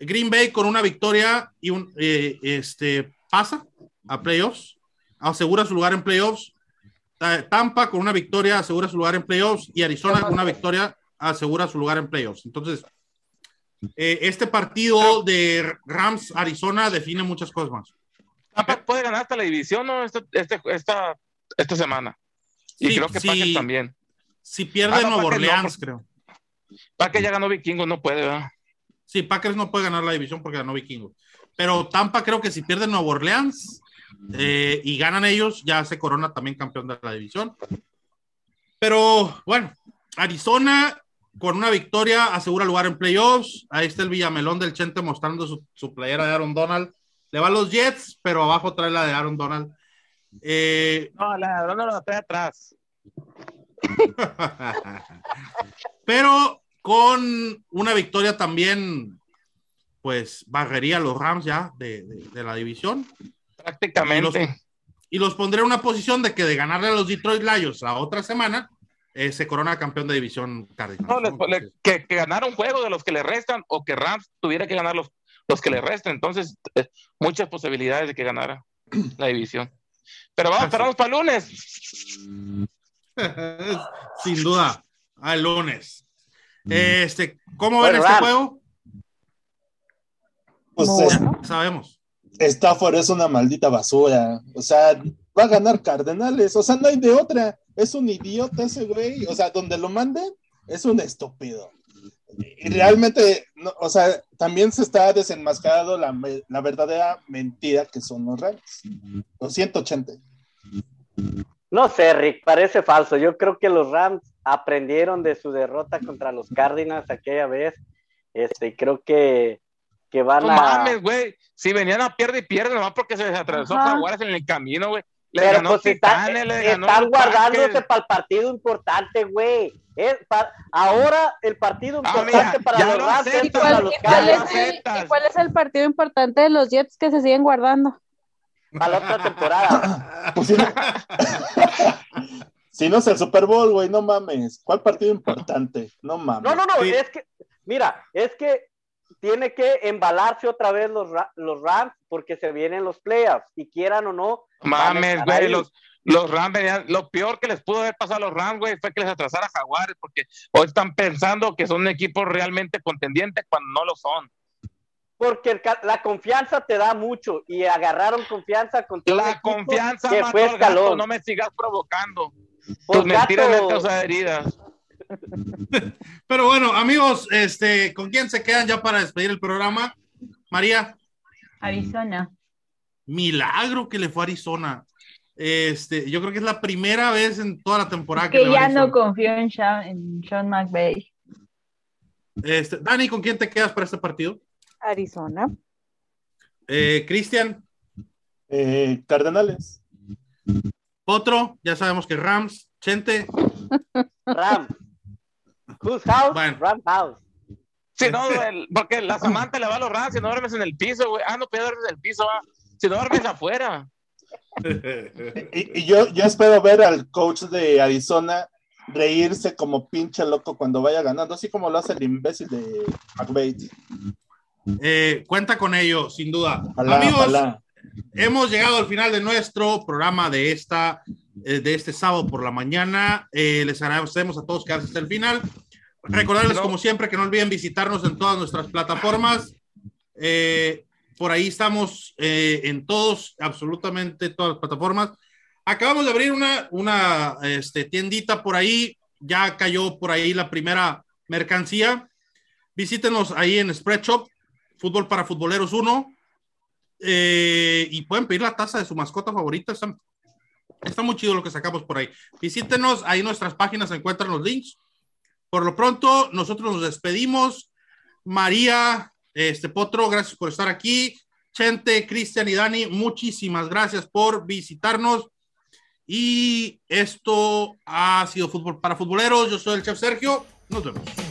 Green Bay con una victoria y un eh, este pasa a playoffs, asegura su lugar en playoffs. Ta- Tampa con una victoria asegura su lugar en playoffs y Arizona con una victoria asegura su lugar en playoffs. Entonces, eh, este partido de Rams Arizona define muchas cosas más. Tampa puede ganar hasta la división, ¿no? Este, este- esta, esta semana. Y Sí, creo que sí. Packers también. Si pierde Ah, no, Nuevo Packers no, Orleans, porque- creo. Packers ya ganó Vikingos, no puede, ¿verdad? Sí, Packers no puede ganar la división porque ganó Vikingos. Pero Tampa creo que si pierde Nuevo Orleans eh, y ganan ellos, ya se corona también campeón de la división. Pero bueno, Arizona con una victoria asegura lugar en playoffs. Ahí está el Villamelón del Chente mostrando su, su playera de Aaron Donald. Le va a los Jets, pero abajo trae la de Aaron Donald. Eh, No, la no, no, no, está atrás. Pero con una victoria también, pues barrería a los Rams ya de, de- de la división. Prácticamente. Y los pondré en una posición de que de ganarle a los Detroit Lions la otra semana, eh, se corona campeón de división Cardinals. No, ¿no? le- que, que ganara un juego de los que le restan o que Rams tuviera que ganar los, los que le restan. Entonces, eh, muchas posibilidades de que ganara la división. Pero vamos, esperamos para el lunes. Sin duda, al lunes. Este, ¿Cómo ven este juego? Pues Muy es- bueno. Sabemos. Stafford es una maldita basura. O sea, va a ganar Cardenales. O sea, no hay de otra. Es un idiota ese güey. O sea, donde lo manden, es un estúpido. Y realmente, no, o sea, también se está desenmascarado la, la verdadera mentira que son los Rams. Los 180. No sé, Rick, parece falso. Yo creo que los Rams aprendieron de su derrota contra los Cardinals aquella vez. Este, creo que, que van No a. mames, güey. Si venían a pierde y pierde, nomás porque se les atravesó. Jaguares en el camino, güey. Le Pero ganó pues está- Titanes, le ganó están guardándose para el partido importante, güey. Es ahora el partido Ah, importante mira, para los lo ¿Y aceptas, contra cuál, los y cuál es el, y cuál es el partido importante de los Jets que se siguen guardando? para la otra temporada. Pues, si, no, si no es el Super Bowl, güey, no mames. ¿Cuál partido importante? No mames. No, no, no, Sí. es que, mira, es que tiene que embalarse otra vez los, los Rams porque se vienen los playoffs y quieran o no. Mames, güey, los, los Rams venían, lo peor que les pudo haber pasado a los Rams, güey, fue que les atrasara Jaguares porque hoy están pensando que son un equipo realmente contendiente cuando no lo son. Porque la confianza te da mucho y agarraron confianza con La confianza que fue no me sigas provocando. Tus mentiras me causan heridas. Pero bueno, amigos, este, ¿con quién se quedan ya para despedir el programa? María. Arizona. Milagro que le fue a Arizona. Este, yo creo que es la primera vez en toda la temporada que, ya no confío en Sean, en Sean McVay. Este, Dani, ¿con quién te quedas para este partido? Arizona. Eh, Cristian. Eh, Cardenales. Otro, ya sabemos que Rams. Chente. Rams. Whose house? Ram house. Si no, porque la Samantha le va a los Rams si no duermes en el piso, güey. Ah, no puedes dormir en el piso, ah. si no duermes afuera. y, yo, yo espero ver al coach de Arizona reírse como pinche loco cuando vaya ganando, así como lo hace el imbécil de McVeigh. Eh, cuenta con ello, sin duda. Amigos, hemos llegado al final de nuestro programa de esta eh, de este sábado por la mañana. Eh, les agradecemos a todos que hasta el final. Recordarles, como siempre, que no olviden visitarnos en todas nuestras plataformas. Eh, por ahí estamos en todos, absolutamente todas las plataformas. Acabamos de abrir una, una este, tiendita por ahí. Ya cayó por ahí la primera mercancía. Visítenos ahí en Spreadshop, Fútbol para Futboleros 1. y pueden pedir la taza de su mascota favorita. Están Está muy chido lo que sacamos por ahí. Visítenos, ahí nuestras páginas se encuentran los links. Por lo pronto, nosotros nos despedimos. María, este Potro, gracias por estar aquí. Chente, Cristian y Dani, muchísimas gracias por visitarnos. Y esto ha sido Fútbol para Futboleros. Yo soy el chef Sergio. Nos vemos.